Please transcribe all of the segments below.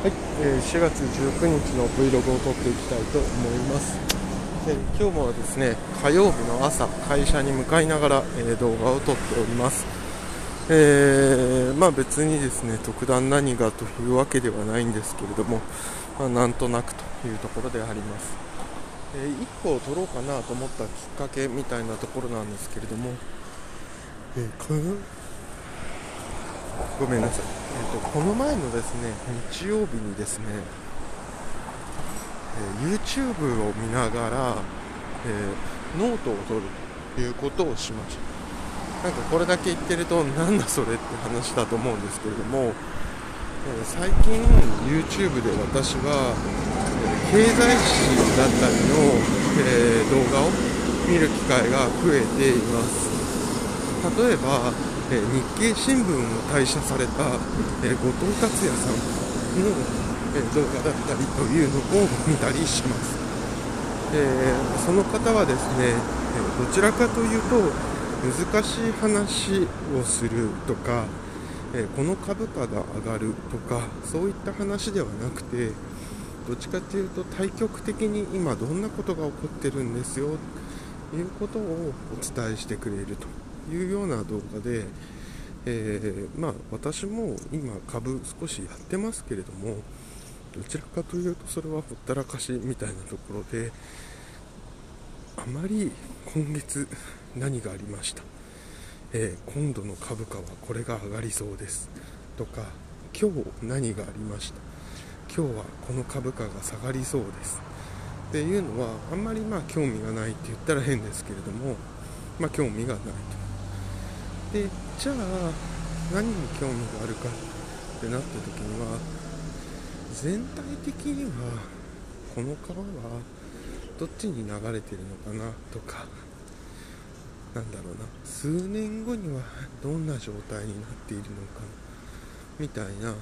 はい、えー4月19日の Vlog を撮っていきたいと思います、えー今日もですね火曜日の朝会社に向かいながら、えー動画を撮っております。えーまあ別にですね特段何がというわけではないんですけれども、まあ、なんとなくというところであります、え1個を撮ろうかなと思ったきっかけみたいなところなんですけれども、えーごめんなさい、えーとこの前のですね日曜日にですね、えー YouTube を見ながら、えーノートを取るということをしました。なんかこれだけ言ってるとなんだそれって話だと思うんですけれども、えー最近 YouTube で私は、え経済誌だったりの、え動画を見る機会が増えています。例えば、え日経新聞を退社された、え後藤達也さんの、えー動画だったりというのを見たりします、えその方はですね、えどちらかというと難しい話をするとか、えこの株価が上がるとかそういった話ではなくてどっちかというと対極的に今どんなことが起こってるんですよということをお伝えしてくれると。いうような動画で、えーまあ、私も今株少しやってますけれどもどちらかというとそれはほったらかしみたいなところであまり今月何がありました、えー今度の株価はこれが上がりそうです。とか今日何がありました。今日はこの株価が下がりそうです。っていうのはあんまりまあ興味がないって言ったら変ですけれどもまあ興味がないと。でじゃあ何に興味があるかってなった時には全体的にはこの川はどっちに流れてるのかなとかなんだろうな数年後にはどんな状態になっているのかみたいな、ま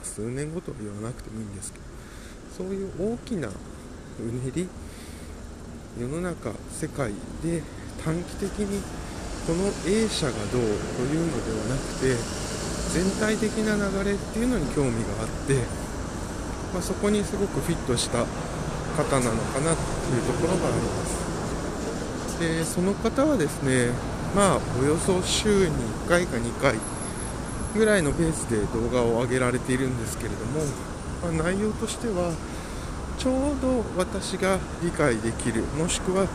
あ、数年後とは言わなくてもいいんですけどそういう大きなうねり世の中世界で短期的にこの A 社がどうというのではなくて全体的な流れっていうのに興味があって、まあ、そこにすごくフィットした方なのかなというところがあります。でその方はですねまあおよそ週に1回か2回ぐらいのペースで動画を上げられているんですけれども、まあ内容としてはちょうど私が理解できるもしくは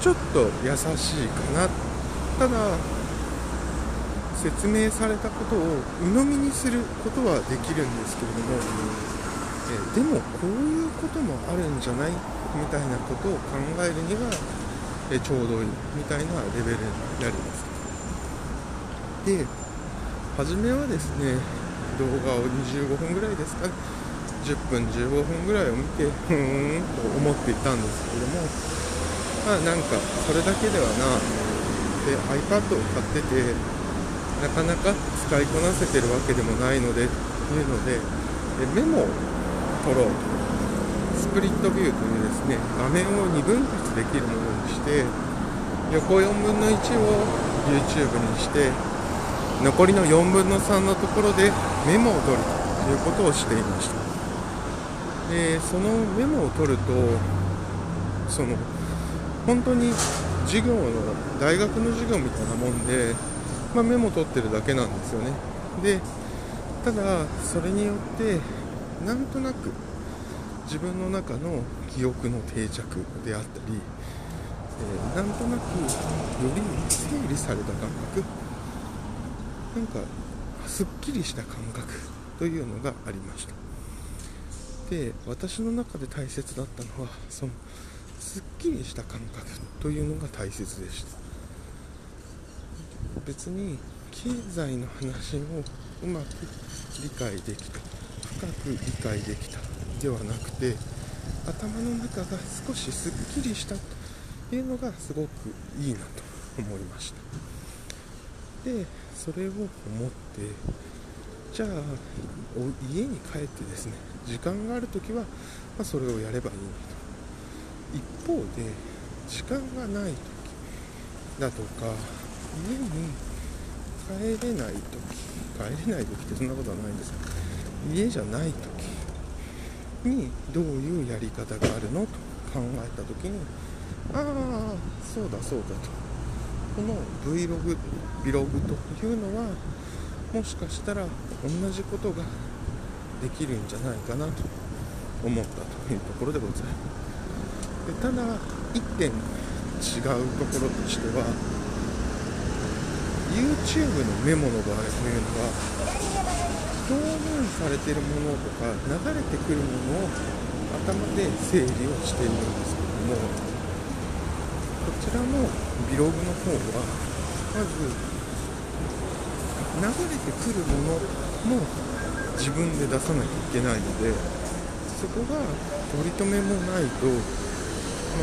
ちょっと優しいかなただ説明されたことを鵜呑みにすることはできるんですけれども、えでもこういうこともあるんじゃないみたいなことを考えるには、えちょうどいいみたいなレベルになります。で初めはですね動画を25分ぐらいですか10分15分ぐらいを見てふーんと思っていたんですけれどもまあなんかそれだけではなで iPad を買っててなかなか使いこなせてるわけでもないのでいうのでメモを取ろうと。スプリットビューというですね画面を2分割できるものにして横4分の1を YouTube にして残りの4分の3のところでメモを取るということをしていました。でそのメモを取るとその本当に授業の大学の授業みたいなもんで、まあ、メモ取ってるだけなんですよね。でただそれによってなんとなく自分の中の記憶の定着であったり、えーなんとなくより整理された感覚なんかすっきりした感覚というのがありました。で私の中で大切だったのはそのすっきりした感覚というのが大切でした。別に経済の話をうまく理解できた深く理解できたではなくて頭の中が少しすっきりしたというのがすごくいいなと思いました。でそれを思ってじゃあ家に帰ってですね時間がある時は、まあ、それをやればいいのと。一方で時間がない時だとか家に帰れない時帰れない時ってそんなことはないんですが家じゃない時にどういうやり方があるのと考えた時にああそうだそうだと。この Vlog ビログというのはもしかしたら同じことができるんじゃないかなと思ったというところでございます。でただ1点違うところとしては YouTube のメモの場合というのは表現されてるものとか流れてくるものを頭で整理をしているんですけどもこちらのビログの方はまず流れてくるものも自分で出さなきゃいけないのでそこが取り留めもないと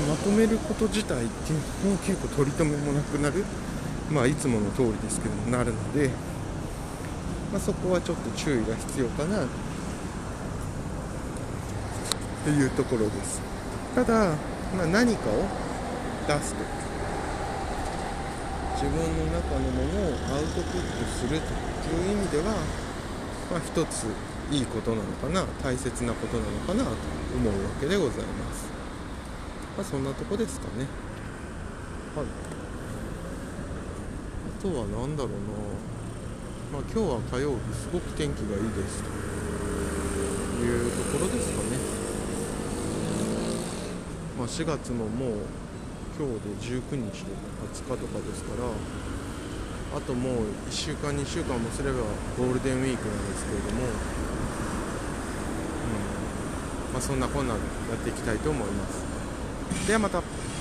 まとめること自体っていうのも結構取り留めもなくなる。まあいつもの通りですけどもなるので、まあ、そこはちょっと注意が必要かな。というところです。ただ、まあ、何かを出すと。自分の中のものをアウトプットするという意味では、まあ、一ついいことなのかな。大切なことなのかなと思うわけでございます。まあそんなとこですかね。はい。あとは何だろうな。まあ今日は火曜日すごく天気がいいです。というところですかね。まあ、4月ももう今日で19日とか20日とかですからあともう1週間2週間もすればゴールデンウィークなんですけれども、うん。まあ、そんなこんなでやっていきたいと思いますではまた。